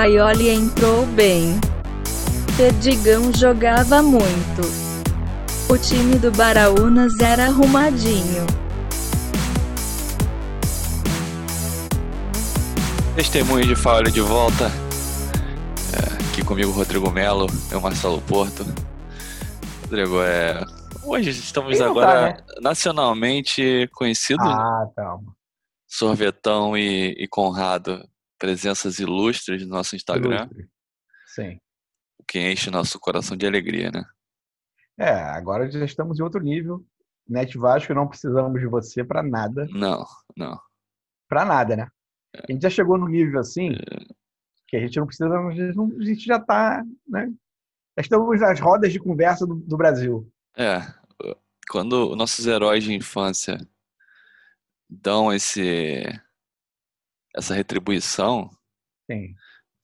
Paioli entrou bem. Perdigão jogava muito. O time do Baraunas era arrumadinho. Testemunho de Faule de volta. É, aqui comigo Rodrigo Melo, eu Marcelo Porto. Rodrigo, é, hoje estamos Quem agora tá, né? nacionalmente conhecidos, né? Ah, calma. Sorvetão e, e Conrado, presenças ilustres no nosso Instagram, Ilustre. Sim. o que enche nosso coração de alegria, né? É, agora já estamos em outro nível. Net Vasco, não precisamos de você para nada. Não, não. Para nada, né? A gente já chegou num nível assim que a gente não precisa, a gente não- a gente já está, né? Já estamos nas rodas de conversa do, do Brasil. É, quando nossos heróis de infância dão esse essa retribuição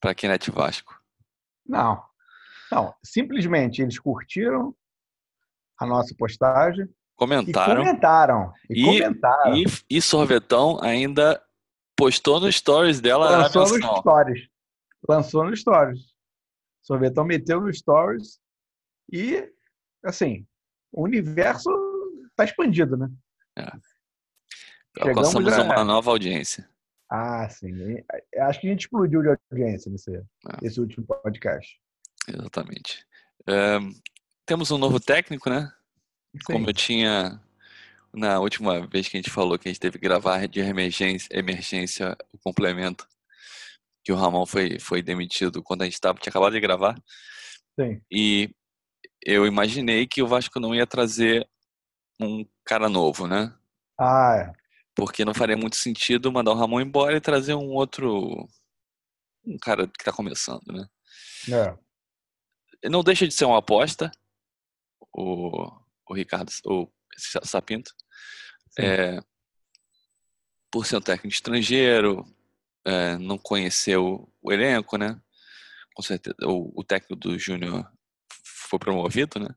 para quem é de Vasco. Não. Não, simplesmente eles curtiram a nossa postagem e Comentaram comentaram. E, E- comentaram. e, e Sorvetão ainda postou no stories dela Lançou nos stories. Lançou nos stories. Sorvetão meteu nos stories e, assim, o universo está expandido, né? Alcançamos Chegamos a- uma nova audiência. Ah, sim. Eh, Acho que a gente explodiu de audiência nesse, Ah. nesse último podcast. Exatamente. É, temos um novo técnico, né? Como Sim. eu tinha na última vez que a gente falou que a gente teve que gravar de emergência, emergência o complemento, que o Ramon foi, foi demitido quando a gente tava, tinha acabado de gravar. Sim. E eu imaginei que o Vasco não ia trazer um cara novo, né? Ah, é. Porque não faria muito sentido mandar o Ramon embora e trazer um outro. Um cara que tá começando, né? é. Não deixa de ser uma aposta, o, o Ricardo, o Sa- Sapinto. É, por ser um técnico estrangeiro, é, não conheceu o elenco, né? Com certeza, o, o técnico do Júnior foi promovido, né?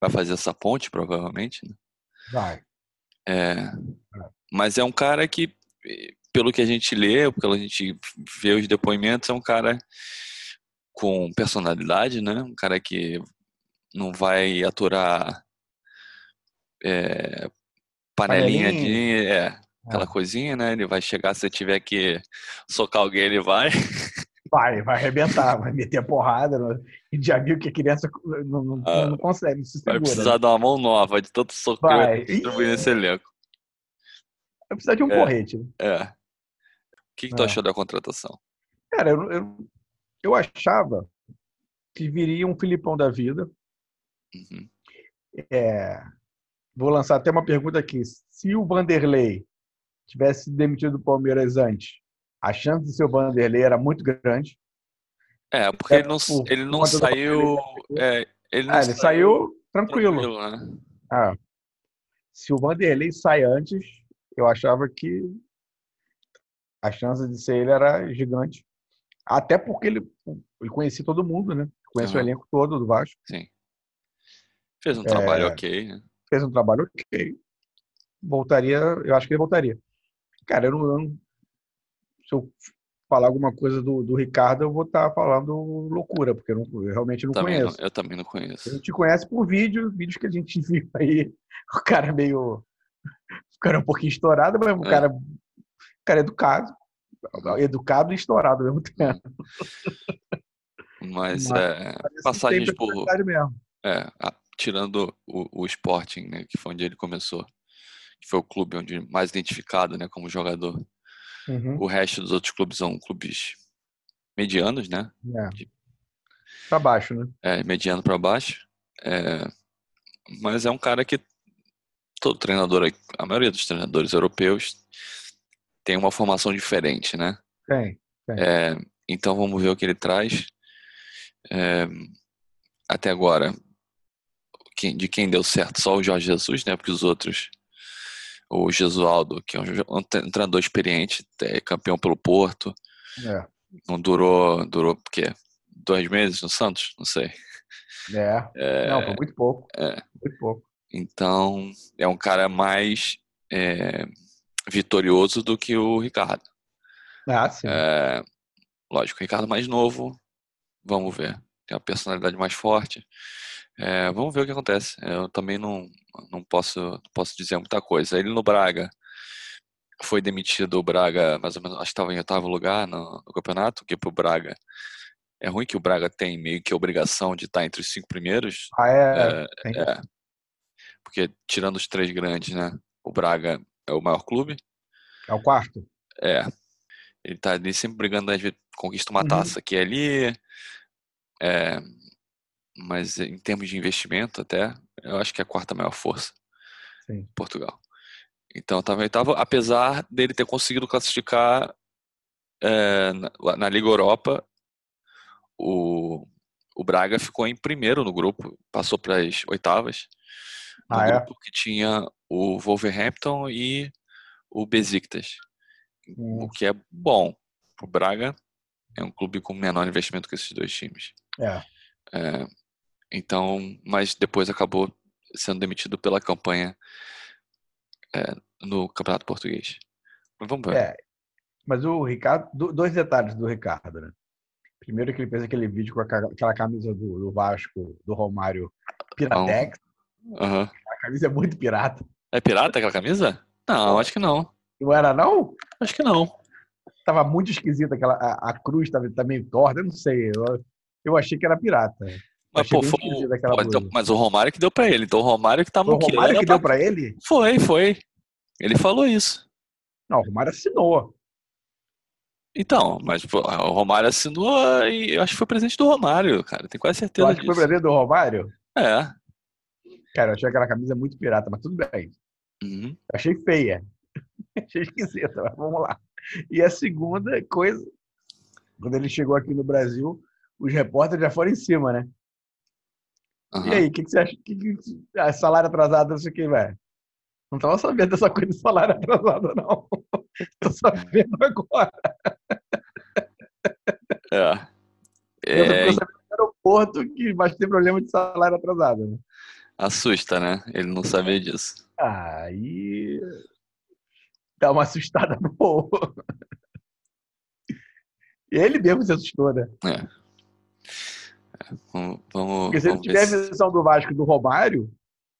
Vai fazer essa ponte, provavelmente. Né? Vai. É, mas é um cara que, eh, pelo que a gente lê, pelo que a gente vê os depoimentos, é um cara com personalidade, né? Um cara que não vai aturar é, panelinha de. É, aquela É. coisinha, né? Ele vai chegar, se tiver que socar alguém, ele vai. Vai, vai arrebentar, vai meter a porrada. não- A gente já viu que a criança não, não, Ah, não consegue, não se Vai segura. precisar dar uma mão nova de tanto soco que Vai. vai distribuir nesse elenco. Vai precisar de um É. porrete. né? É. O que, que tu É. achou da contratação? Cara, eu, eu, eu achava que viria um Filipão da vida. Uhum. É, vou lançar até uma pergunta aqui. Se o Vanderlei tivesse demitido do Palmeiras antes, a chance de ser o Vanderlei era muito grande. É, porque É, ele não, por ele não saiu. É, ele não Ah, ele saiu tranquilo. tranquilo, né? Ah, se o Vanderlei sai antes, eu achava que a chance de ser ele era gigante. Até porque ele, ele conhecia todo mundo, né? Conhece o Aham. elenco todo do Vasco. Sim. Fez um É. trabalho ok, né? Fez um trabalho ok. Voltaria, eu acho que ele voltaria. Cara, eu não, eu não- se eu falar alguma coisa do, do Ricardo, eu vou estar falando loucura, porque eu, não- eu realmente não Também conheço. não- eu também não A conheço. gente conhece por vídeo, vídeos que a gente viu aí. O cara meio. O cara um pouquinho estourado, mas o É. cara, o cara educado. Educado e estourado ao mesmo tempo. Mas, Mas é, passagens por. É, a- tirando o, o Sporting, né? Que foi onde ele começou. Que foi o clube onde mais identificado, né? Como jogador. Uhum, O resto dos outros clubes são clubes medianos, né? é. Pra baixo, né? É, mediano para baixo. É, mas é um cara que todo treinador, a maioria dos treinadores europeus tem uma formação diferente, né? Tem. É, então vamos ver o que ele traz. É, até agora, de quem deu certo só o Jorge Jesus, né? Porque os outros, o Jesualdo, que é um, treinador experiente, é campeão pelo Porto, É. não durou, durou o quê? Dois meses no Santos? Não sei. É. É, Não, foi muito pouco. é. Muito pouco. Então, é um cara mais é, vitorioso do que o Ricardo. Ah, sim. É, lógico, o Ricardo mais novo, vamos ver. Tem a personalidade mais forte. É, vamos ver o que acontece. Eu também não, não posso, posso dizer muita coisa. Ele no Braga foi demitido o Braga, mais ou menos, acho que estava em oitavo lugar no, no campeonato, que para o Braga é ruim que o Braga tem meio que a obrigação de estar entre os cinco primeiros. Ah, é? é, é porque tirando os três grandes, né? O Braga é o maior clube. É o quarto. É. Ele tá ali sempre brigando, às vezes conquista uma uhum. taça aqui e ali. É, mas em termos de investimento até, eu acho que é a quarta maior força. Sim. Portugal. Então estava oitavo, apesar dele ter conseguido classificar é, na, na, Liga Europa, o, o Braga ficou em primeiro no grupo, passou para as oitavas. No ah, é? grupo é? que tinha o Wolverhampton e o Besiktas. Hum. O que é bom. O Braga é um clube com menor investimento que esses dois times. É. é então, mas depois acabou sendo demitido pela campanha é, no Campeonato Português. Mas vamos ver. É, mas o Ricardo, dois detalhes do Ricardo, né? Primeiro que ele fez aquele vídeo com aquela camisa do, do Vasco, do Romário, Piratex. Uhum. A camisa é muito pirata. É pirata aquela camisa? Não, acho que não. Não era, não? Acho que não. Tava muito esquisita aquela. A, a cruz tava, tá meio torta, eu não sei. Eu, eu achei que era pirata. Mas, pô, foi, então, mas o Romário que deu pra ele. Então o Romário que tava O Romário que deu pra... pra ele? Foi, foi. Ele falou isso. Não, o Romário assinou. Então, mas pô, o Romário assinou e eu acho que foi presente do Romário, cara. Tenho quase certeza acho disso. que foi presente do Romário? É. Cara, eu achei aquela camisa muito pirata, mas tudo bem. Uhum. Achei feia. achei esquisita, mas vamos lá. E a segunda coisa, quando ele chegou aqui no Brasil, os repórteres já foram em cima, né? Uhum. E aí, o que, que, você acha? Que, que, ah, salário atrasado, não sei o que, velho. Não estava sabendo dessa coisa de salário atrasado, não. Tô sabendo agora. É. é... Eu sabendo no aeroporto que vai ter problema de salário atrasado. Né? Assusta, né? Ele não sabia disso. Aí. Dá uma assustada boa. Ele mesmo se assustou, né? É. Vamos, vamos, Porque se ele tiver a visão do Vasco do Romário,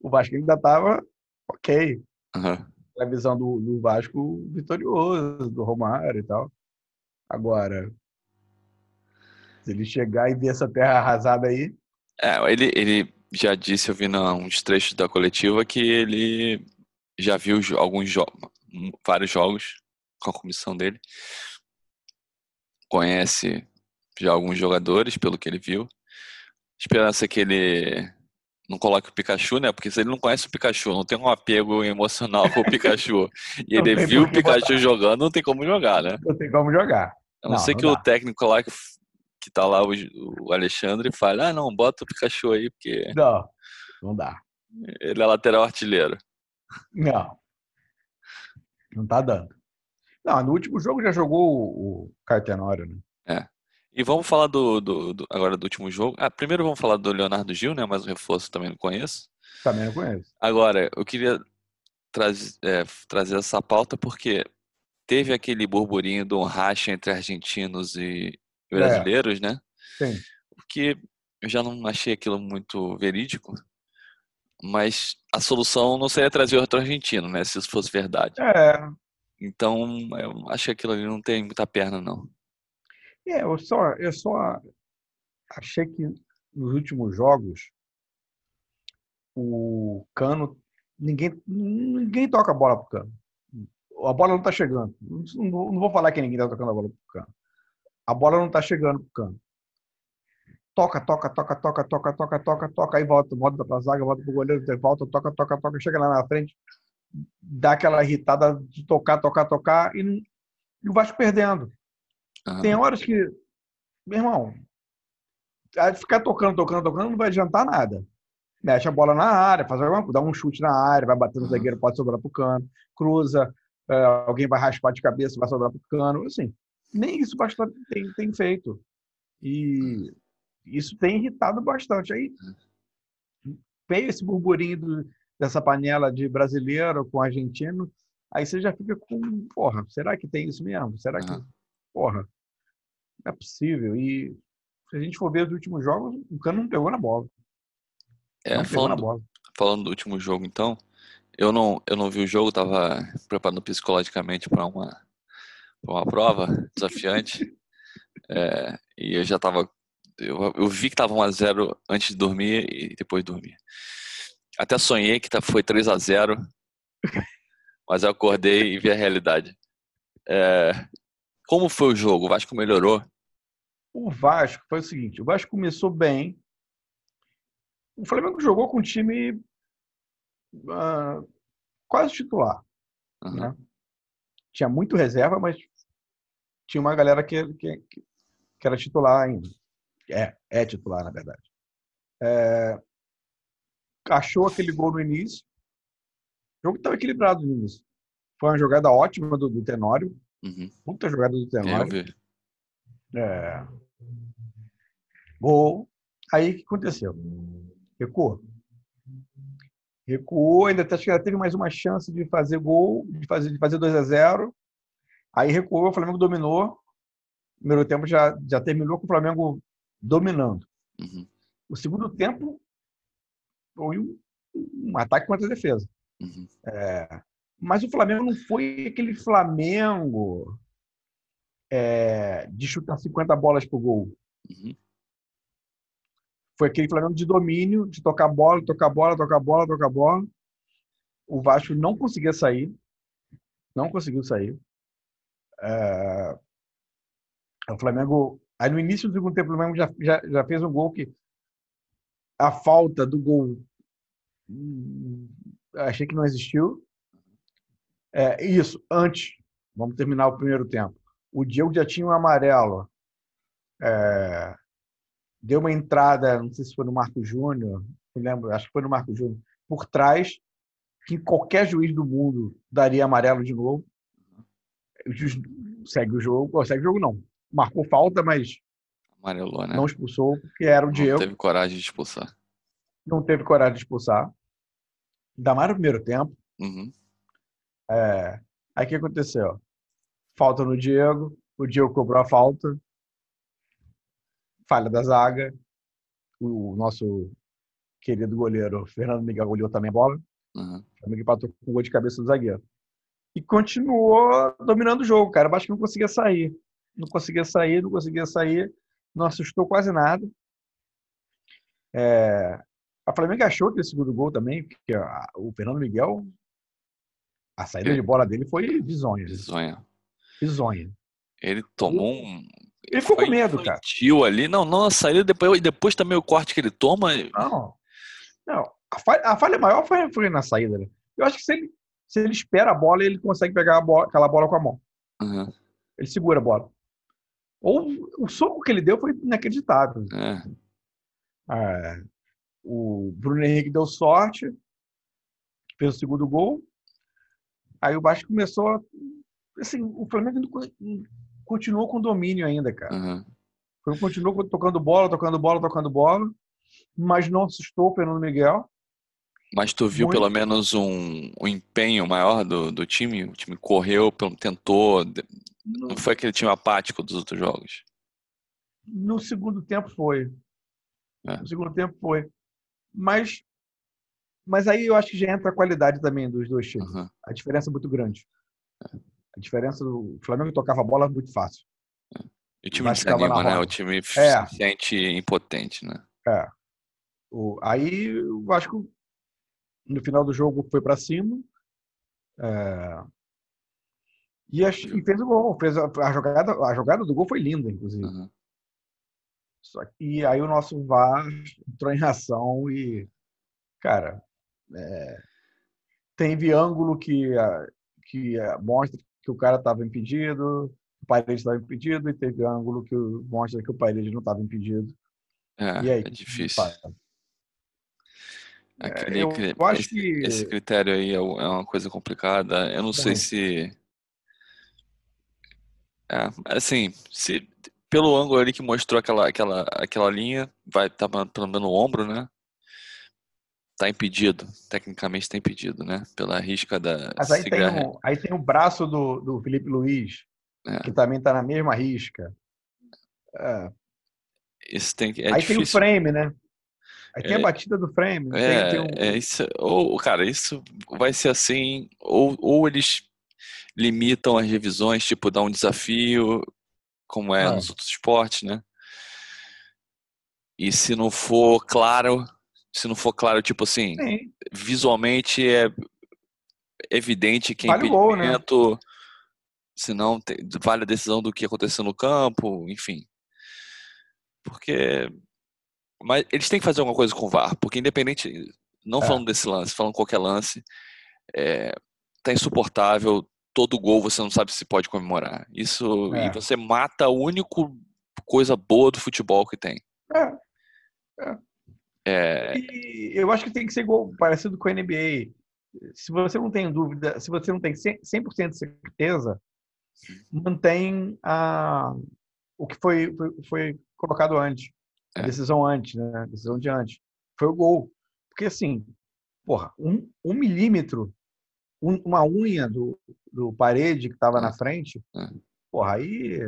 o Vasco ainda estava ok. Uhum. A visão do, do Vasco vitorioso, do Romário e tal. Agora, se ele chegar e ver essa terra arrasada aí. É, ele, ele já disse, eu vi uns trechos da coletiva, que ele já viu alguns jogos, vários jogos com a comissão dele. Conhece já alguns jogadores, pelo que ele viu esperança que ele não coloque o Pikachu, né? Porque se ele não conhece o Pikachu, não tem um apego emocional com o Pikachu, e ele viu o Pikachu botar. jogando, não tem como jogar, né? Não tem como jogar. A não, não ser que dá. o técnico lá que, que tá lá, o, o Alexandre, fale, ah, não, bota o Pikachu aí, porque... Não, não dá. Ele é lateral artilheiro. Não. Não tá dando. Não, no último jogo já jogou o, o Cartenório, né? É. E vamos falar do, do, do, agora do último jogo. Ah, primeiro vamos falar do Leonardo Gil, né? Mas o reforço também não conheço. Também não conheço. Agora, eu queria traz, é, trazer essa pauta porque teve aquele burburinho de um racha entre argentinos e brasileiros, é. né? Sim. Porque eu já não achei aquilo muito verídico. Mas a solução não seria trazer outro argentino, né? Se isso fosse verdade. É. Então, eu acho que aquilo ali não tem muita perna, não. É, eu só, eu só achei que nos últimos jogos o Cano ninguém ninguém toca a bola pro Cano. A bola não está chegando. Não, não, vou falar que ninguém está tocando a bola pro Cano. A bola não está chegando pro Cano. Toca, toca, toca, toca, toca, toca, toca, toca, aí volta, volta para a zaga, volta para o goleiro, volta, toca, toca, toca, chega lá na frente, dá aquela irritada de tocar, tocar, tocar e, e o Vasco perdendo. Uhum. Tem horas que, meu irmão, ficar tocando, tocando, tocando não vai adiantar nada. Mexe a bola na área, faz alguma coisa, dá um chute na área, vai bater no zagueiro, pode sobrar pro cano, cruza, é, alguém vai raspar de cabeça, vai sobrar pro cano. Assim, nem isso bastante tem, tem feito. E isso tem irritado bastante. Aí veio esse burburinho do, dessa panela de brasileiro com argentino, aí você já fica com, porra, será que tem isso mesmo? Será que porra. Não é possível. E se a gente for ver os últimos jogos, o Cano não pegou na bola. É, não falando, bola. falando do último jogo, então, eu não, eu não vi o jogo, tava preparando psicologicamente para uma, pra uma prova desafiante. É, e eu já tava. Eu, eu vi que tava 1x0 antes de dormir e depois de dormir. Até sonhei que tá, foi 3 a 0 mas eu acordei e vi a realidade. É, como foi o jogo? O Vasco melhorou? O Vasco foi o seguinte: o Vasco começou bem. O Flamengo jogou com um time uh, quase titular. Uhum. Né? Tinha muito reserva, mas tinha uma galera que, que, que era titular ainda. É, é titular, na verdade. É, achou aquele gol no início. O jogo estava equilibrado no início. Foi uma jogada ótima do, do Tenório. Uhum. Puta jogada do Tenório. É. Gol. Aí o que aconteceu? Recuou. Recuou, ainda acho que ela teve mais uma chance de fazer gol, de fazer, de fazer 2 a 0 Aí recuou, o Flamengo dominou. O primeiro tempo já, já terminou com o Flamengo dominando. Uhum. O segundo tempo foi um, um ataque contra a defesa. Uhum. Mas o Flamengo não foi aquele Flamengo é, de chutar 50 bolas pro gol. Uhum. Foi aquele Flamengo de domínio, de tocar bola, tocar bola, tocar bola, tocar bola. O Vasco não conseguia sair. Não conseguiu sair. É, O Flamengo. Aí no início do segundo tempo, o Flamengo já, já, já fez um gol que a falta do gol hum, achei que não existiu. É, isso, antes. Vamos terminar o primeiro tempo. O Diego já tinha um amarelo. É, deu uma entrada, não sei se foi no Marco Júnior, não lembro, acho que foi no Marco Júnior, por trás, que qualquer juiz do mundo daria amarelo de novo. Segue o jogo, segue o jogo não. Marcou falta, mas Amarelou, né? não expulsou, porque era o Não Diego, teve coragem de expulsar. não teve coragem de expulsar. Ainda mais no primeiro tempo. Uhum. É, Aí o que aconteceu? Falta no Diego, o Diego cobrou a falta, falha da zaga, o nosso querido goleiro Fernando Miguel goleou também a bola, Uhum. o Flamengo empatou com o gol de cabeça do zagueiro. E continuou dominando o jogo, cara. Eu acho que não conseguia sair. Não conseguia sair, não conseguia sair. Não assustou quase nada. É, A Flamengo achou aquele segundo gol também, porque o Fernando Miguel, a saída de bola dele foi bizonha. Bizonha. Bizonha. Ele tomou um. Ele ficou com medo, cara. ali. Não, não, a saída depois, depois também o corte que ele toma. Não. Não. A falha, a falha maior foi, foi na saída. Né? Eu acho que se ele, se ele espera a bola, ele consegue pegar bola, aquela bola com a mão. Uhum. Ele segura a bola. Ou o soco que ele deu foi inacreditável. É. É, o Bruno Henrique deu sorte, fez o segundo gol. Aí o Vasco começou. a- Assim, o Flamengo continuou com domínio ainda, cara. Uhum. O Flamengo continuou tocando bola, tocando bola, tocando bola, mas não assustou o Fernando Miguel. Mas tu viu Muito. pelo menos um, um empenho maior do, do time? O time correu, tentou. No, Não foi aquele time apático dos outros jogos. no segundo tempo foi. É. No segundo tempo foi. Mas, mas aí eu acho que já entra a qualidade também dos dois times. Uhum. A diferença é muito grande. A diferença do Flamengo tocava a bola muito fácil. E o time desanima, né? O time É. se sente impotente, né? É. O, aí o Vasco, no final do jogo, foi para cima. é, e, ach- e fez o gol. Fez a, a jogada, a jogada do gol foi linda, inclusive. Uhum. Só que e aí o nosso VAR entrou em ação e, cara, é, teve ângulo que, ah, que ah, mostra que o cara estava impedido, o Paredes estava impedido, e teve ângulo que mostra que o Paredes não estava impedido. É, E aí? é difícil. Aquele, eu cri- acho esse, que- esse critério aí é é uma coisa complicada. Eu não sei se. É, assim, se pelo ângulo ali que mostrou aquela, aquela, aquela linha, vai estar tá mandando o ombro, né? Tá impedido. Tecnicamente tá impedido, né? Pela risca da Mas aí tem, o, aí tem o braço do, do Felipe Luiz, É. que também está na mesma risca. É. Tem que. É Aí difícil. tem o frame, né? Aí tem É. a batida do frame. tem- É, tem um- é isso. Ou, cara, isso vai ser assim, ou, ou eles limitam as revisões, tipo, dá um desafio, como é Ah. nos outros esportes, né? E se não for claro, se não for claro, tipo assim, Sim. visualmente é evidente que é Vale o gol, né? impedimento, senão te- vale a decisão do que aconteceu no campo, enfim. Porque mas eles têm que fazer alguma coisa com o VAR, porque independente, não É. falando desse lance, falando qualquer lance, é, tá insuportável. Todo gol você não sabe se pode comemorar. Isso É. e você mata a única coisa boa do futebol que tem. É. É, E eu acho que tem que ser parecido com a NBA. Se você não tem dúvida, se você não tem 100% 100% de certeza, mantém a, o que foi, foi, foi colocado antes. A É. decisão antes, né? A decisão de antes. Foi o gol. Porque, assim, porra, um, um milímetro, um- uma unha do, do parede que estava É. na frente, É. porra, aí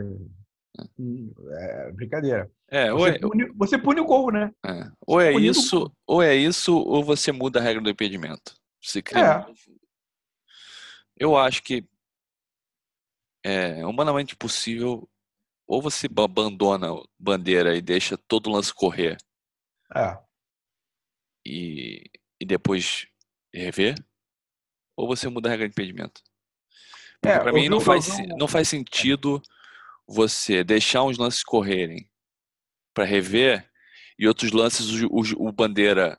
é brincadeira. é, Você é, pune, você pune o gol, né? é, ou é isso, ou é isso, ou você muda a regra do impedimento. Você cria É. Eu acho que é humanamente possível, ou você ba- abandona a bandeira e deixa todo o lance correr É. e, e depois rever, ou você muda a regra de impedimento. Porque É, para eu mim não faz, não faz sentido você deixar uns lances correrem para rever e outros lances o, o o bandeira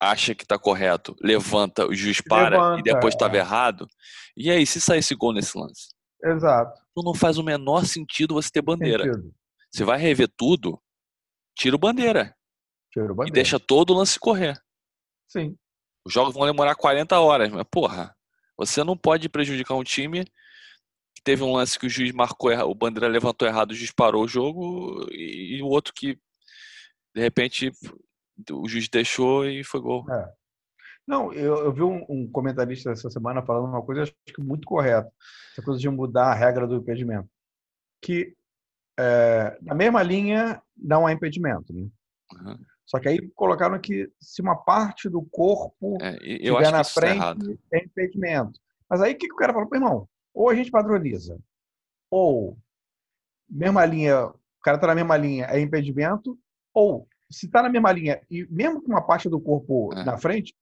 acha que está correto, levanta, o juiz para e Levanta, depois estava é. errado. E aí, se sair esse gol nesse lance? Exato. Então não faz o menor sentido você ter bandeira. Sentido. Você vai rever tudo, tira o bandeira Tira o e bandeira. deixa todo o lance correr. Sim. Os jogos vão demorar 40 horas, mas porra, você não pode prejudicar um time teve um lance que o juiz marcou o bandeira levantou errado, o juiz parou o jogo e, e o outro que de repente o juiz deixou e foi gol. É. Não, eu, eu vi um, um comentarista essa semana falando uma coisa, acho que muito correta. Essa coisa de mudar a regra do impedimento. Que é, na mesma linha não há impedimento, né? Uhum. Só que aí colocaram que se uma parte do corpo É, eu na errado. frente, é impedimento. Mas aí o que, que o cara falou? Pô, irmão, ou a gente padroniza, ou mesma linha, o cara tá na mesma linha, é impedimento, ou se tá na mesma linha e mesmo com uma parte do corpo É. na frente,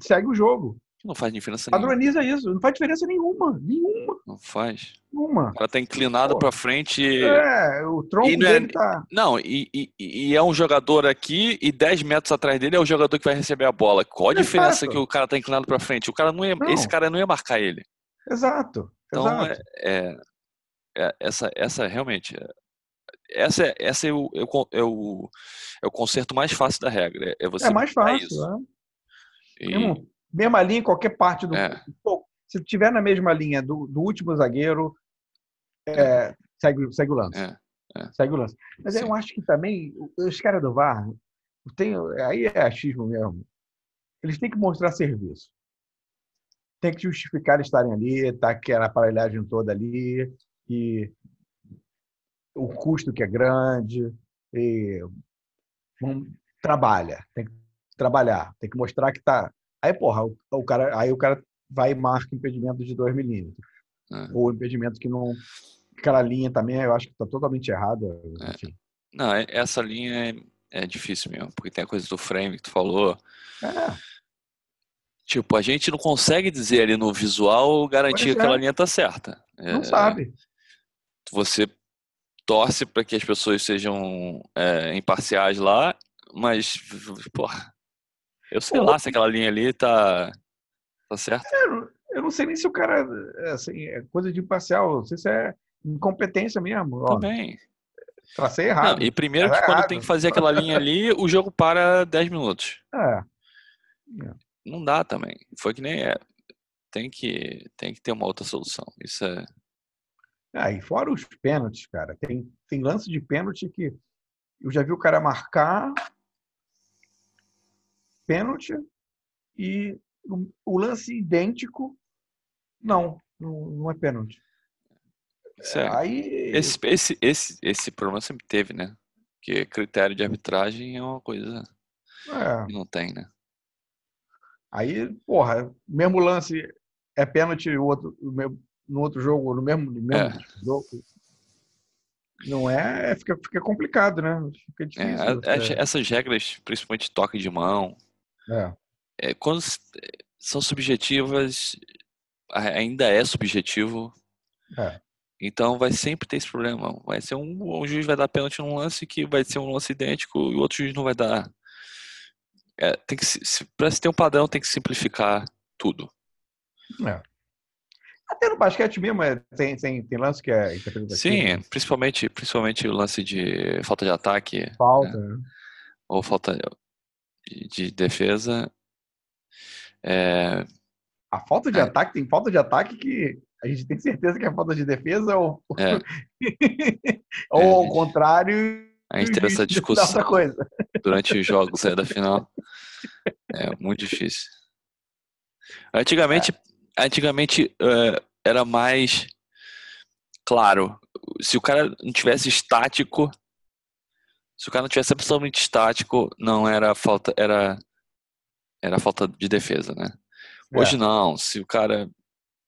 segue o jogo. Não faz diferença nenhuma. Padroniza isso, não faz diferença nenhuma, nenhuma, Não faz. nenhuma. O cara tá inclinado Pô. pra frente. É, o tronco E é- dele tá. Não, e, e- e é um jogador aqui e 10 metros atrás dele é o jogador que vai receber a bola. Qual a diferença Exato. que o cara tá inclinado pra frente? O cara não ia, Não. esse cara não ia marcar ele. Exato. Então é, é- é- essa essa realmente é- essa é, essa é o, é, o, é, o, é o conserto mais fácil da regra. É, é você É, mais fácil. isso. né? E- Mesmo- mesma linha em qualquer parte do. É. Pô, se tiver na mesma linha do, do último zagueiro, é, segue, segue o lance. Segue o lance. Mas Sim. eu acho que também os caras do VAR, tem, aí é achismo mesmo. Eles têm que mostrar serviço. Tem que justificar estarem ali, tá aquela aparelhagem toda ali, e o custo que é grande, e vamos- trabalha, tem que trabalhar, tem que mostrar que tá. Aí, porra, o, o cara, aí o cara vai e marca impedimento de 2 milímetros. É. Ou impedimento que não. Aquela linha também, eu acho que está totalmente errada. É. Não, é- essa linha é, é difícil mesmo, porque tem a coisa do frame que tu falou. É, Tipo, a gente não consegue dizer ali no visual garantir que aquela é. linha tá certa. não É, sabe. Você torce para que as pessoas sejam é, imparciais lá, mas, porra, eu sei Pô, lá se aquela linha ali tá, tá certa. Eu não- eu não sei nem se o cara. é, Assim, é coisa de imparcial. Não sei se é incompetência mesmo. Ó, Também. tracei Não, errado. e primeiro Tá que quando errado. tem que fazer aquela linha ali, o jogo para 10 minutos. É. Não dá também. Foi que nem é. Tem que, tem que ter uma outra solução. Isso é. Ah, e fora os pênaltis, cara. Tem, tem lance de pênalti que eu já vi o cara marcar pênalti e o, o lance idêntico. Não, não, não é pênalti. É, Aí, Esse, esse, esse, esse problema sempre teve, né? Porque critério de arbitragem é uma coisa é, que não tem, né? Aí, porra, mesmo lance é pênalti o outro, no outro jogo, no mesmo, no mesmo É. jogo. Não é, fica, fica complicado, né? Fica É, difícil. você- essas regras, principalmente toque de mão, é. é, quando são subjetivas, ainda é subjetivo. É. Então vai sempre ter esse problema. Vai ser um, um juiz vai dar pênalti num lance que vai ser um lance idêntico e o outro juiz não vai dar. É, tem que se, para se ter um padrão tem que simplificar tudo. Até no basquete mesmo, é, tem, tem, tem lance que é. Sim, né? principalmente principalmente o lance de falta de ataque Falta. né? ou falta de, de defesa. É, A falta de É. ataque, tem falta de ataque que a gente tem certeza que é falta de defesa ou, É. ou É, ao contrário. A gente teve essa discussão durante os jogos aí da final. É muito difícil. Antigamente, antigamente eh, era mais claro. Se o cara não tivesse estático, se o cara não tivesse absolutamente estático, não era falta, era era falta de defesa, né? Hoje É. não. Se o cara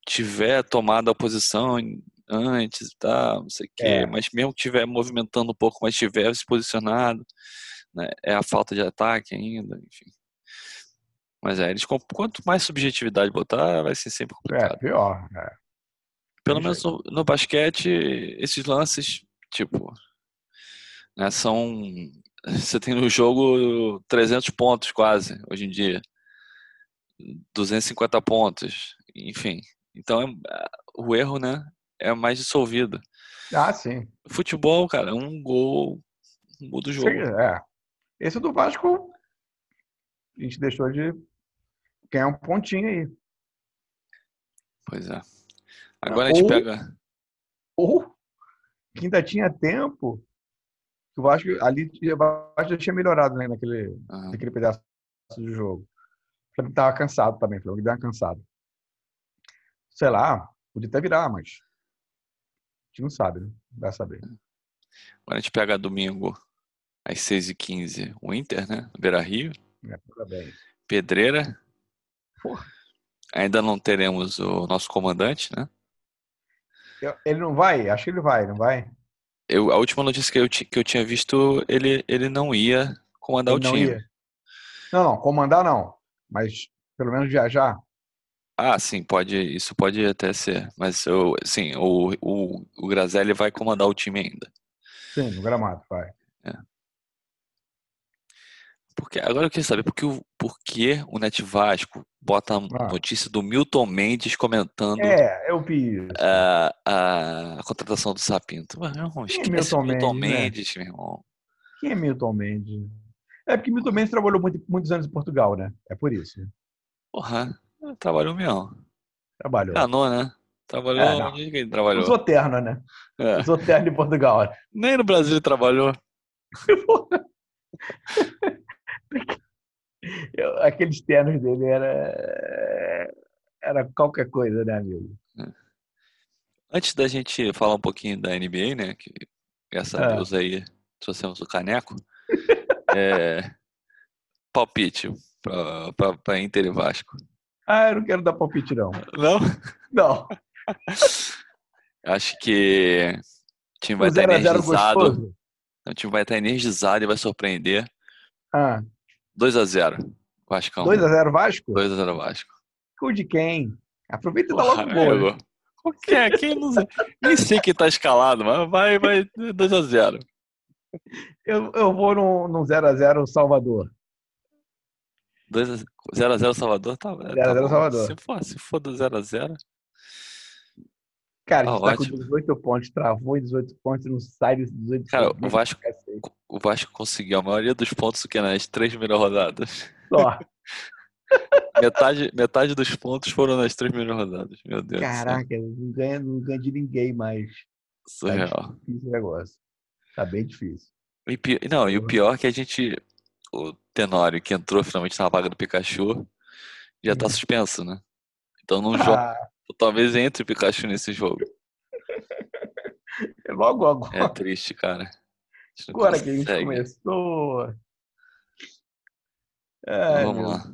tiver tomado a posição antes e tal, não sei o quê, É. mas mesmo que estiver movimentando um pouco, mas estiver se posicionado, né, é a falta de ataque ainda, enfim. Mas é, eles quanto mais subjetividade botar, vai ser sempre É, complicado. pior. é. Pelo menos no, no basquete, esses lances, tipo, né, são. Você tem no jogo 300 pontos quase, hoje em dia. 250 pontos, enfim. Então, é- o erro, né, é mais dissolvido. Ah, sim. Futebol, cara, um gol muda o jogo. Sim, é. Esse do Vasco, a gente deixou de ganhar um pontinho aí. Pois é. Agora a gente Ou- pega. Ou que ainda tinha tempo, que o Vasco ali o Vasco já tinha melhorado né, naquele, naquele pedaço do jogo. O Flamengo tava cansado também, o Flamengo deu uma cansada. Sei lá, podia até virar, mas gente não sabe, né? Vai saber. Agora a gente pega domingo às 6h15 o Inter, né? Beira Rio. É, parabéns. Pedreira. Porra. Ainda não teremos o nosso comandante, né? Ele não vai? Acho que ele vai, não vai? Eu, a última notícia que eu, que eu tinha visto, ele, ele não ia comandar Ele o não time. ia. Não, não, comandar não. Mas pelo menos viajar. Ah, sim, pode, isso pode até ser. Mas eu, sim, o, o, o Grazelli vai comandar o time ainda. Sim, no gramado, vai. Porque, agora eu queria saber por que o, por que o Net Vasco bota a Ah. notícia do Milton Mendes comentando É, eu vi a, a, a contratação do Sapinto. Meu irmão, Quem é Milton o Milton Mendes, né? Meu irmão. Quem é Milton Mendes? É porque Milton Mendes trabalhou muito- muitos anos em Portugal, né? É por isso. né? Porra, trabalhou mesmo. Trabalhou. Enganou, né? Trabalhou É, onde que ele trabalhou? Usou terno, né? É. Usou terno em Portugal. né? Nem no Brasil ele trabalhou. Eu- aqueles ternos dele era era qualquer coisa, né, amigo? Antes da gente falar um pouquinho da NBA, né? Que graças a É. Deus aí trouxemos o caneco. é, palpite pra Inter e Vasco. Ah, eu não quero dar palpite, não. Não? Não. Acho que o time vai O estar 0 a 0 energizado. O time vai estar energizado e vai surpreender. Ah, 2x0. Vascão. 2x0 Vasco? 2x0 Vasco. Gol de quem? Aproveita e dá logo o gol. né? Qualquer, quem não Nem sei quem tá escalado, mas vai, vai 2x0. Eu, eu vou num 0x0 Salvador. 0x0 Salvador, tá, 0 tá a 0 bom. Salvador. Se for, se for do 0x0, Cara, a Tá gente tá ótimo. com 18 pontos, travou em 18 pontos, não sai desses 18 Cara, pontos. o Vasco- o Vasco conseguiu a maioria dos pontos que nas três primeiras rodadas. Só. Metade, metade dos pontos foram nas três primeiras rodadas. Meu Deus Caraca, não ganha, não ganha de ninguém mais. céu. Surreal. Difícil o negócio. Tá bem difícil. E não, e o pior é que a gente. O Tenório, que entrou finalmente na vaga do Pikachu, já tá Uhum. suspenso, né? Então não joga. Ah, Talvez entre o Pikachu nesse jogo. Logo agora. É triste, cara. Agora que a gente começou. Ai, Vamos lá.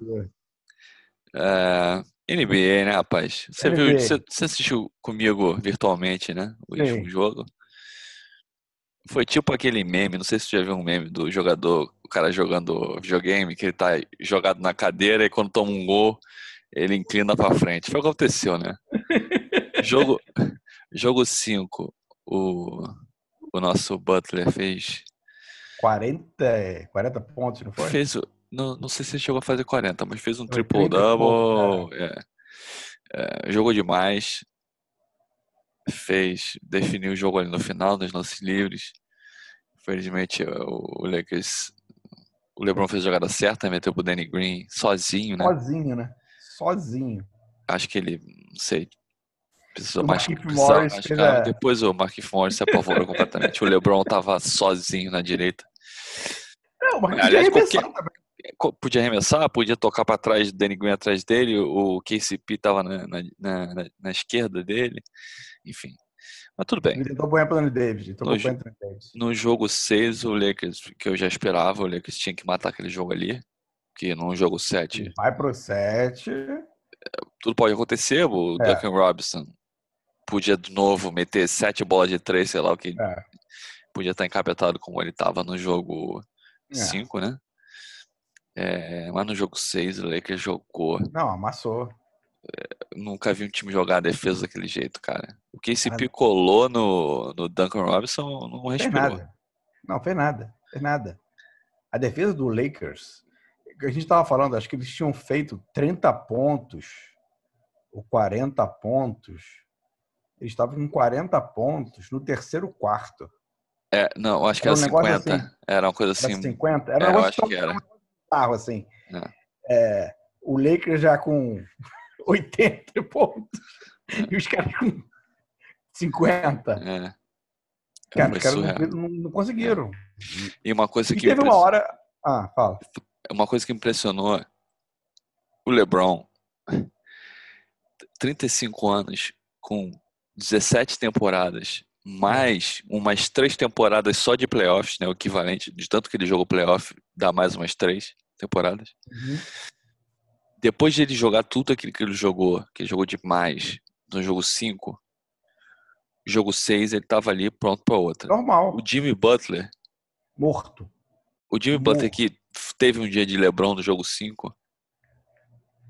É, NBA, né, rapaz? Você NBA. viu, você, você, assistiu comigo virtualmente, né? O Sim. último jogo. Foi tipo aquele meme, não sei se você já viu um meme do jogador, o cara jogando videogame, que ele tá jogado na cadeira e quando toma um gol, ele inclina para frente. Foi o que aconteceu, né? jogo jogo 5, o, o nosso Butler fez 40, 40 pontos, não foi? Fez, não, não sei se ele chegou a fazer 40, mas fez um triple-double. É. É, jogou demais. Fez, definiu o jogo ali no final, nos lances livres. Infelizmente, o, Lakers. O LeBron fez a jogada certa, meteu pro Danny Green sozinho, né? Sozinho, né? Sozinho. Acho que ele, não sei, precisou mais, precisava mais é... Depois o Mark Morris se apavorou completamente. O LeBron tava sozinho na direita. Não, o Aliás, qualquer, podia arremessar, podia tocar para trás, Danny Green atrás dele, o KCP estava na, na, na, na, esquerda dele, enfim. Mas tudo bem. Ele tentou pôr para Davis. No, Davis. no jogo 6, o Lakers, que eu já esperava, o Lakers tinha que matar aquele jogo ali, que no jogo 7... Vai pro 7... Tudo pode acontecer, o é. Duncan Robinson podia de novo meter sete bolas de três, sei lá o que. É. Podia estar encapetado como ele estava no jogo 5, é. né? É, mas no jogo 6 o Lakers jogou. Não, amassou. É, nunca vi um time jogar a defesa daquele jeito, cara. O que se picolou no, no Duncan Robinson não respirou. Fez nada. Não, fez nada. Fez nada. A defesa do Lakers, a gente estava falando, acho que eles tinham feito 30 pontos ou 40 pontos. Eles estavam com 40 pontos no terceiro quarto. É, não, acho que era, era um 50. Assim, era uma coisa assim. Era 50? Era é, um eu acho que era carro, assim. É. É, o Lakers já com 80 pontos e os caras com 50. É. Cara, os caras não, não, conseguiram. E uma coisa e que. teve impress... uma hora. Ah, fala. Uma coisa que impressionou o LeBron, 35 anos, com 17 temporadas, mais umas três temporadas só de playoffs, né? O equivalente de tanto que ele jogou playoff, dá mais umas três temporadas. Uhum. Depois de ele jogar tudo aquilo que ele jogou, que ele jogou demais, no jogo 5, jogo 6 ele tava ali pronto para outra. Normal. O Jimmy Butler. Morto. O Jimmy Morto. Butler que teve um dia de LeBron no jogo 5.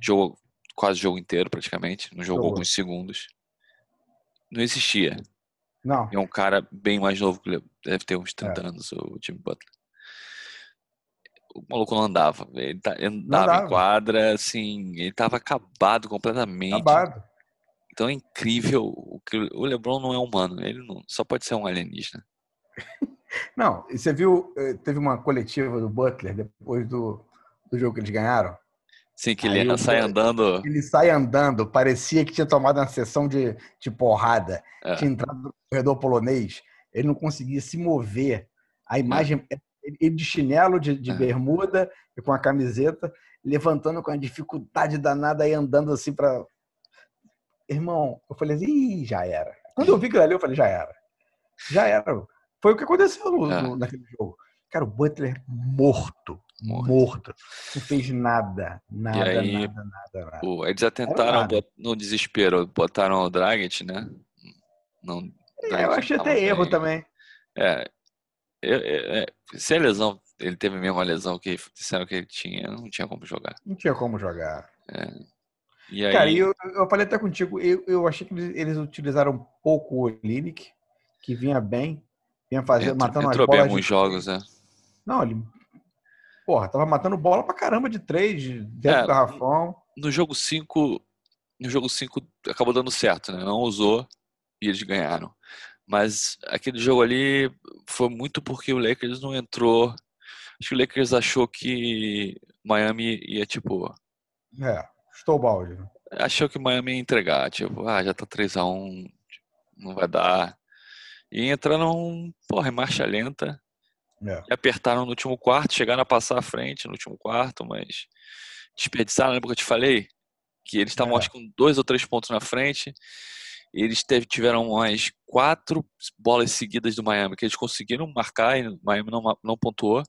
Jogou quase o jogo inteiro praticamente. Não jogou, alguns segundos. Não existia. Não. É um cara bem mais novo que ele deve ter uns 30 é. anos, o Jimmy Butler o maluco não andava. Ele, tá, andava em quadra, assim, ele tava acabado completamente. Acabado. Então é incrível o que o LeBron não é humano, ele não, só pode ser um alienígena. Não, e você viu, eh, teve uma coletiva do Butler depois do, do jogo que eles ganharam? Sim, que ele sai andando. Ele sai andando, parecia que tinha tomado uma sessão de, de porrada, é. tinha entrado no corredor polonês, ele não conseguia se mover. A imagem é ele de chinelo, de, de é. bermuda e com a camiseta, levantando com a dificuldade danada e andando assim para. Irmão, eu falei assim, Ih, já era. Quando eu vi aquilo ali, eu falei, já era. Já era. Foi o que aconteceu no, é. no, naquele jogo. Cara, o Butler morto. Morto. morto. Não fez nada. Nada, aí, nada, nada, nada. Pô, eles já tentaram, no desespero, botaram o Dragic, né? Não, é, eu achei até erro também. É, é, se a lesão, ele teve a mesma lesão que disseram que ele tinha, não tinha como jogar. Não tinha como jogar. É. E aí... Cara, eu, eu falei até contigo, eu, eu achei que eles utilizaram um pouco o Olinick, que vinha bem, vinha fazendo, entrou, matando entrou bem alguns de... jogos, né? Não, ele. Porra, tava matando bola pra caramba de três, dentro é, do garrafão. No jogo 5, no jogo 5 acabou dando certo, né? Não usou e eles ganharam. Mas aquele jogo ali foi muito porque o Lakers não entrou. Acho que o Lakers achou que Miami ia, tipo. É, estou balde. Né? Achou que Miami ia entregar. Tipo, ah, já tá 3x1, não vai dar. E entraram, porra, em marcha lenta. É. E apertaram no último quarto, chegaram a passar à frente no último quarto, mas desperdiçaram, lembra que eu te falei? Que eles estavam, é. acho que com dois ou três pontos na frente eles teve, tiveram umas quatro bolas seguidas do Miami que eles conseguiram marcar e o Miami não, não pontuou.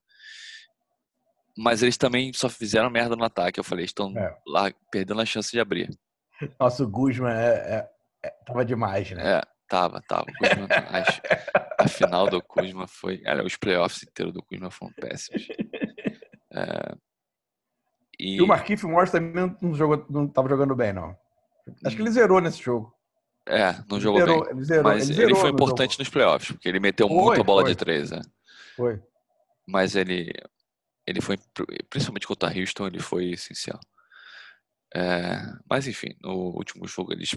Mas eles também só fizeram merda no ataque. Eu falei, estão é. lá perdendo a chance de abrir. Nossa, o Guzman é, é, é, tava demais, né? É, tava, tava. Guzman, a, a, final do Kuzma foi. Olha, os playoffs inteiros do Kuzma foram péssimos. É, e... e... o Marquinhos Morris também não, jogou, não tava jogando bem, não. Acho que ele zerou nesse jogo. É, não jogou zerou, bem. Zerou, mas ele, ele foi importante no nos playoffs, porque ele meteu foi, muita bola foi. de três, né? Foi. Mas ele, ele foi, principalmente contra Houston, ele foi essencial. É, mas enfim, no último jogo eles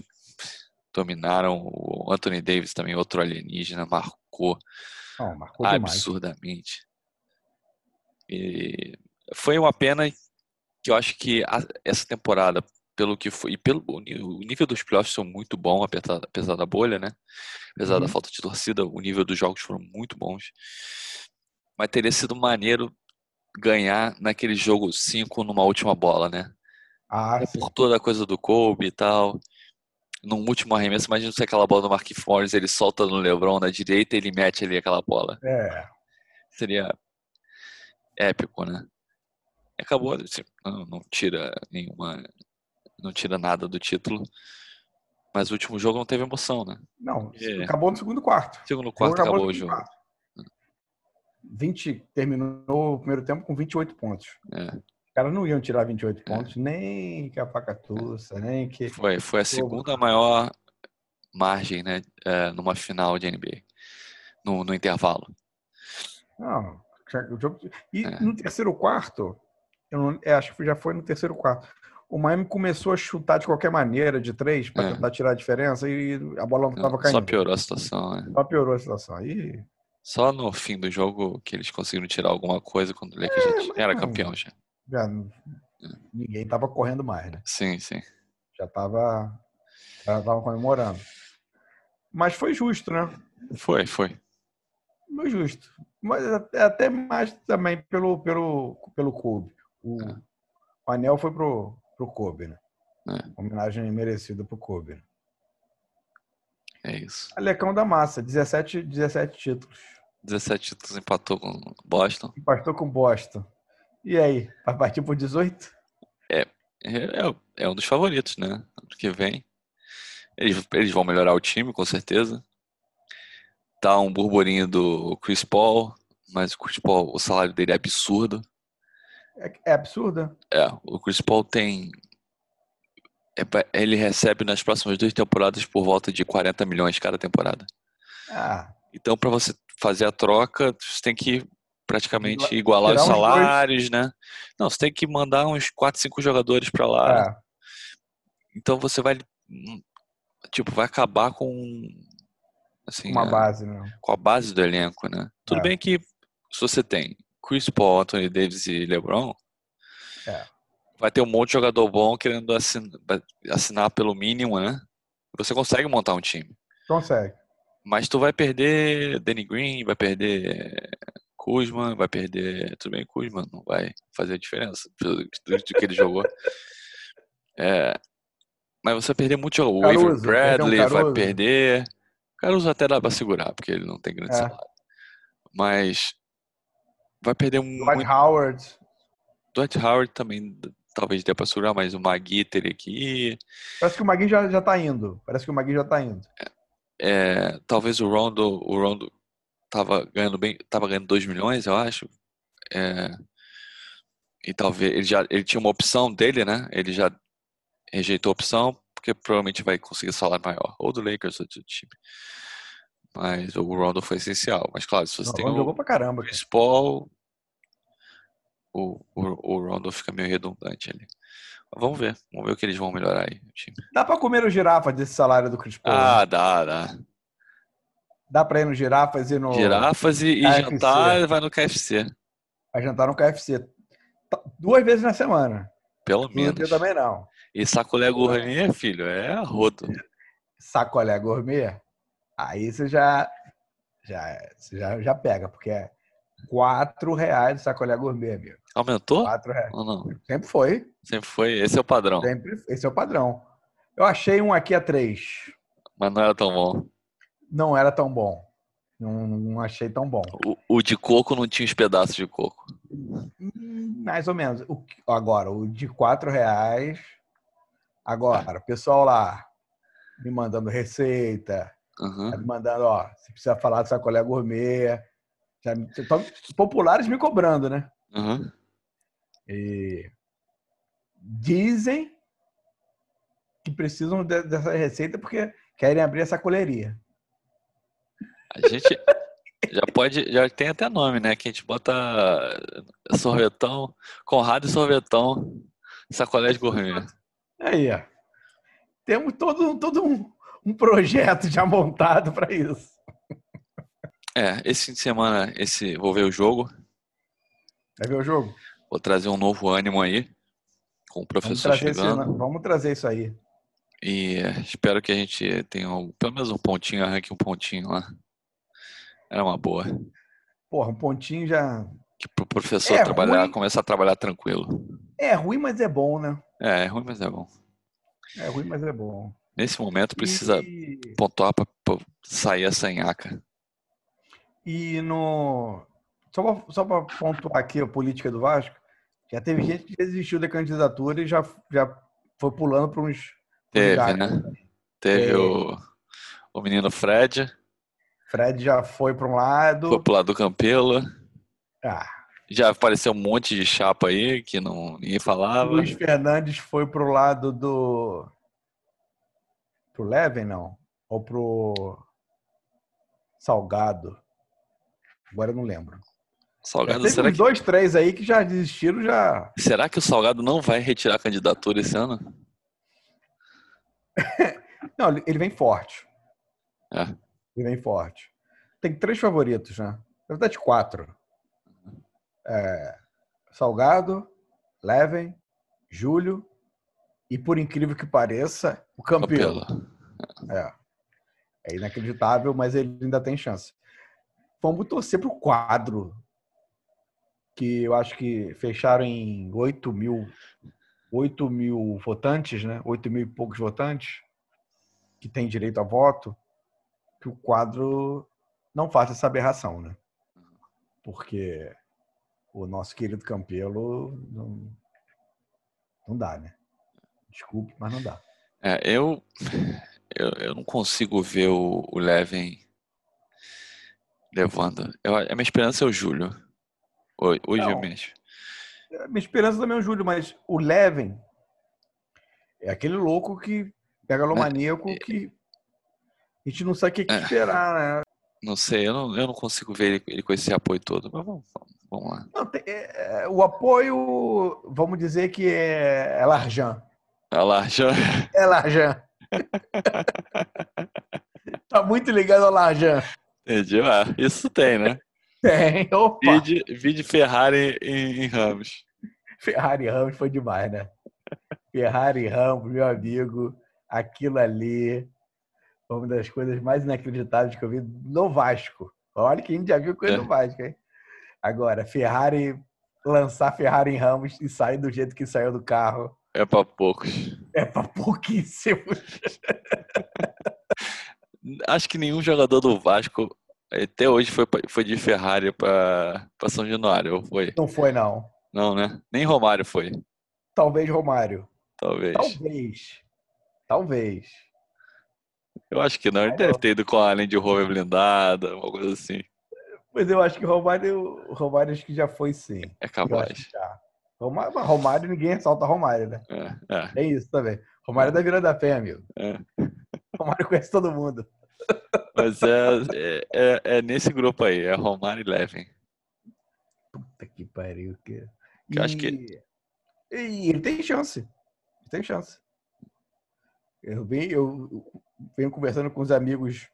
dominaram. O Anthony Davis também, outro alienígena, marcou, marcou absurdamente. E foi uma pena que eu acho que a, essa temporada, pelo que foi, e pelo o nível dos playoffs são muito bom, apesar, apesar da bolha, né? Apesar uhum. da falta de torcida, o nível dos jogos foram muito bons. Mas teria sido maneiro ganhar naquele jogo 5 numa última bola, né? Ah, por toda a coisa do Kobe e tal. Num último arremesso, imagina se aquela bola do Marquinhos Morris ele solta no LeBron na direita e ele mete ali aquela bola. É. Seria épico, né? Acabou, não, não tira nenhuma, não tira nada do título. Mas o último jogo não teve emoção, né? Não, acabou no segundo quarto. Segundo quarto acabou, acabou o jogo. Quarto. 20, terminou o primeiro tempo com 28 pontos. É. Os caras não iam turar 28 é. pontos, é. nem que a faca tussa, nem que. Foi, foi a segunda maior margem, né? É, numa final de NBA. No, no intervalo. Não, o jogo. E é. no terceiro quarto, eu não, é, acho que já foi no terceiro quarto. O Miami começou a chutar de qualquer maneira, de três, para é. tentar tirar a diferença, e a bola não estava caindo. Só piorou a situação, né? Só piorou a situação. Aí só no fim do jogo que eles conseguiram tirar alguma coisa quando o Lakers é, já era campeão já. já ninguém estava correndo mais, né? Sim, sim. Já estava já tava comemorando. Mas foi justo, né? Foi, foi. Foi justo. Mas até mais também pelo, pelo, pelo Kobe. O, é. o anel foi pro, pro Kobe, né? É. Homenagem merecida pro Kobe. Né? É isso. Alecão da massa, 17, 17 títulos. 17 títulos, empatou com Boston. Empatou com Boston. E aí, vai partir por 18? É, é, é um dos favoritos, né? Ano que vem. Eles, eles vão melhorar o time, com certeza. Tá um burburinho do Chris Paul, mas o Chris Paul, o salário dele é absurdo. É, é absurdo? É, o Chris Paul tem. É, ele recebe nas próximas duas temporadas por volta de 40 milhões cada temporada. Ah. Então, para você fazer a troca, você tem que praticamente igualar os salários, né? Não, você tem que mandar uns 4, 5 jogadores para lá. É. Então você vai tipo, vai acabar com assim, uma a, base, né? Com a base do elenco, né? Tudo é. bem que se você tem Chris Paul, Anthony Davis e LeBron, é. vai ter um monte de jogador bom querendo assinar, assinar pelo mínimo, né? Você consegue montar um time. Consegue. Mas tu vai perder Danny Green, vai perder Kuzma, vai perder. Tudo bem, Kuzma não vai fazer diferença do, do que ele jogou. É, mas você vai perder muito o Avery Bradley, um vai perder. O Caruso até dá pra segurar, porque ele não tem grande é. salário. Mas vai perder Dwight muito. Dwight Howard. Dwight Howard também talvez dê pra segurar, mas o Magui teria que. Parece que o Magui já, já tá indo. Parece que o Magui já tá indo. É. É, talvez o Rondo, o Rondo tava ganhando bem, tava ganhando 2 milhões, eu acho. É, e talvez ele já ele tinha uma opção dele, né? Ele já rejeitou a opção porque provavelmente vai conseguir salário maior, ou do Lakers ou do time. Mas o Rondo foi essencial. Mas claro, se você Não, tem o, pra caramba, Chris Paul, o, o, o Rondo fica meio redundante ali. Vamos ver. Vamos ver o que eles vão melhorar aí. Dá pra comer o girafa desse salário do Chris Paul? Ah, né? dá, dá. Dá pra ir no girafas e no. Girafas e, e jantar vai no KFC. Vai jantar no KFC. Duas vezes na semana. Pelo menos. Eu também não. E sacolé gourmet, filho, é roto. Sacolé gourmet? Aí você já, já, você já, já pega, porque é 4 reais o sacolé gourmet, amigo. Aumentou? 4 reais. Ou não? Sempre foi. Sempre foi. Esse é o padrão. Sempre, esse é o padrão. Eu achei um aqui a 3. Mas não era tão bom. Não era tão bom. Não, não achei tão bom. O, o, de coco não tinha os pedaços de coco. Hum, mais ou menos. O, agora, o de quatro reais. Agora, o pessoal lá me mandando receita, uhum. me mandando, ó, se precisa falar do sacolé gourmet. Já, populares me cobrando, né? Uhum. E dizem que precisam dessa receita porque querem abrir essa coleria. A gente já pode, já tem até nome, né? Que a gente bota sorvetão, Conrado e sorvetão, sacolé de gourmet. Aí, ó. Temos todo, todo um, um projeto já montado para isso. É, esse fim de semana, esse, vou ver o jogo. Vai ver o jogo? Vou trazer um novo ânimo aí, com o professor vamos chegando. Esse, vamos trazer isso aí. E espero que a gente tenha pelo menos um pontinho, arranque um pontinho lá. Era uma boa. Porra, um pontinho já. Que pro professor é trabalhar, ruim. começar a trabalhar tranquilo. É ruim, mas é bom, né? É, é ruim, mas é bom. É ruim, mas é bom. Nesse momento precisa e... pontuar para sair a sanhaca. E no. Só para pontuar aqui a política do Vasco, já teve gente que desistiu da candidatura e já, já foi pulando para uns. Teve, né? Teve é... o, o menino Fred. Fred já foi para um lado. Foi pro lado do Campelo. Ah. Já apareceu um monte de chapa aí que não ninguém falava. Luiz Fernandes foi pro lado do. Pro Leven, não? Ou pro. Salgado. Agora eu não lembro. Salgado, será que... dois, três aí que já desistiram já. Será que o Salgado não vai retirar a candidatura esse ano? não, ele vem forte. É. Ele vem forte. Tem três favoritos, né? Na verdade, quatro. É... Salgado, Leven, Júlio e, por incrível que pareça, o Campelo. É. É inacreditável, mas ele ainda tem chance. Vamos torcer para o quadro que eu acho que fecharam em 8 mil, 8 mil votantes, né? 8 mil e poucos votantes que têm direito a voto, que o quadro não faça essa aberração, né? Porque o nosso querido Campelo não, não dá, né? Desculpe, mas não dá. É, eu, eu, eu não consigo ver o, o Leven levando. Eu, a minha esperança é o Júlio. Hoje, não, mesmo. Minha esperança também é o Júlio, mas o Leven é aquele louco que pega maníaco é, que a gente não sabe o que, que é, esperar, né? Não sei, eu não, eu não consigo ver ele, ele com esse apoio todo, mas vamos, vamos lá. Não, tem, é, é, o apoio, vamos dizer que é, é Larjan. É Larjan? É Larjan. tá muito ligado ao Larjan. Entendi, ah, isso tem, né? Tem, opa. Vide, vide Ferrari em, em Ramos. Ferrari e Ramos foi demais, né? Ferrari e Ramos, meu amigo, aquilo ali uma das coisas mais inacreditáveis que eu vi no Vasco. Olha que a gente já viu coisa é. no Vasco, hein? Agora, Ferrari lançar Ferrari em Ramos e sair do jeito que saiu do carro. É para poucos. É para pouquíssimos. Acho que nenhum jogador do Vasco até hoje foi, foi de Ferrari para São Januário, ou foi? Não foi, não. Não, né? Nem Romário foi. Talvez Romário. Talvez. Talvez. Talvez. Eu acho que não. Ele deve ter ido com a Land Rover blindada, uma coisa assim. Mas eu acho que o Romário, Romário acho que já foi sim. É capaz. Romário, Romário, ninguém ressalta Romário, né? É, é. é isso também. Romário é da Vila da Pé, amigo. É. Romário conhece todo mundo. Mas é, é, é, é, nesse grupo aí, é Romário e Levin. Puta que pariu. Que... E... acho que. E ele tem chance. Ele tem chance. Eu venho, eu venho conversando com os amigos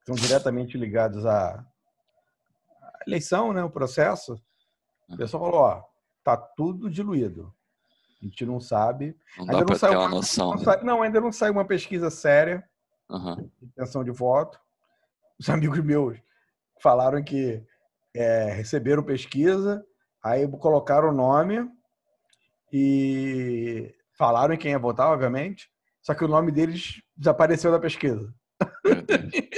que são diretamente ligados à eleição, né? O processo. O pessoal falou, ó, tá tudo diluído. A gente não sabe. Não ainda dá para ter uma noção. Não, né? não, ainda não saiu uma pesquisa séria uhum. intenção de voto. Os amigos meus falaram que é, receberam pesquisa, aí colocaram o nome e falaram em quem ia votar, obviamente. Só que o nome deles desapareceu da pesquisa.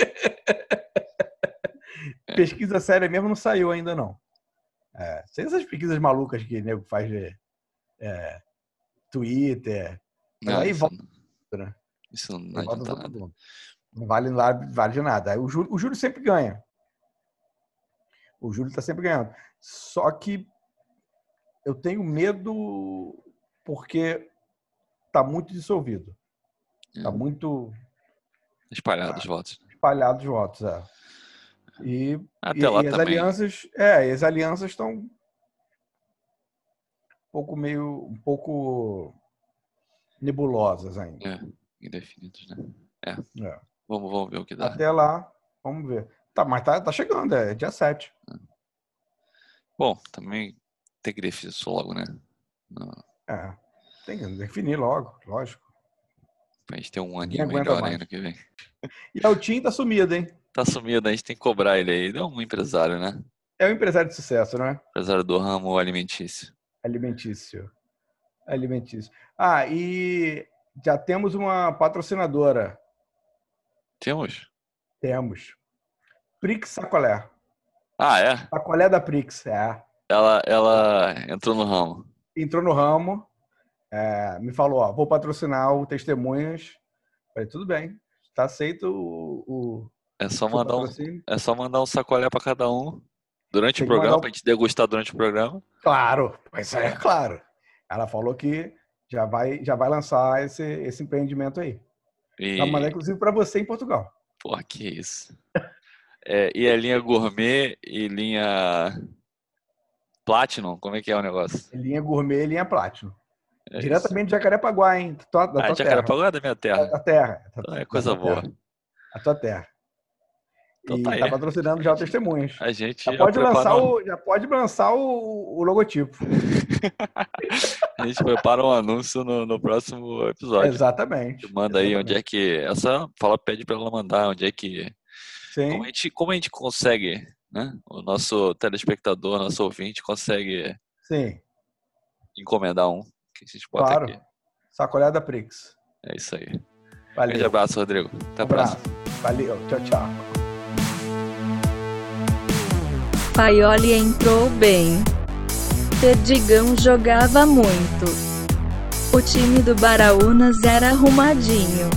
Pesquisa séria mesmo não saiu ainda, não. É, sem essas pesquisas malucas que o nego faz de é, Twitter. Não, aí isso, volta, não, né? isso não adianta todo nada. Não vale, nada- vale de nada. Aí O Júlio, o Júlio sempre ganha. O Júlio está sempre ganhando. Só que eu tenho medo porque está muito dissolvido. Está É. muito Espalhado os votos. espalhado os votos. É. E, Até e, lá e as também. alianças, é, as alianças estão um pouco meio, um pouco nebulosas ainda. É, indefinidos, né? É. É. Vamos, vamos ver o que dá. Até lá, vamos ver. Tá, mas tá, tá chegando, é dia 7. Bom, também tem que definir isso logo, né? Não, É, tem que definir logo, lógico. Pra gente ter um aninho melhor mais. aí no que vem. E o Tim tá sumido, hein? Tá sumido, a gente tem que cobrar ele aí. Ele é um empresário, né? É um empresário de sucesso, né? Empresário do ramo alimentício. Alimentício. Alimentício. Ah, e já temos uma patrocinadora. Temos? Temos. Prix Sacolé. Ah, é? Sacolé da Prix, é. Ela, ela entrou no ramo. Entrou no ramo, é, me falou, ó, vou patrocinar o Testemunhas. Falei, tudo bem, está aceito o, o É só mandar um, é só mandar um sacolé pra cada um durante Tem o mandar programa, um- pra gente degustar durante o programa. Claro, isso aí é claro. Ela falou que já vai, já vai lançar esse, esse empreendimento aí. E, Vai mandar, inclusive, para você em Portugal. porra, que isso. É, e a linha gourmet e linha platinum, como é que é o negócio? Linha gourmet e linha Platinum. É Diretamente de Jacarepaguá, hein? Da tua, da. Ah, tua terra. Jacarepaguá é da minha terra. Da terra. Então é coisa boa. terra. A tua terra. Então e tá tá, patrocinando já o Testemunhas. A gente Já já pode, lançar o, já pode lançar o, o logotipo. a gente prepara um anúncio no, no próximo episódio. Exatamente. Manda aí onde é que essa fala pede para ela mandar onde é que Sim. como a gente como a gente consegue, né? O nosso telespectador, nosso ouvinte consegue Sim, encomendar um que a gente bota claro. aqui. Sacolé da Prix. É isso aí. Grande Valeu. abraço, Rodrigo. Até a Um abraço. próxima. Valeu. Tchau, tchau. Paioli entrou bem. Perdigão jogava muito. O time do Baraunas era arrumadinho.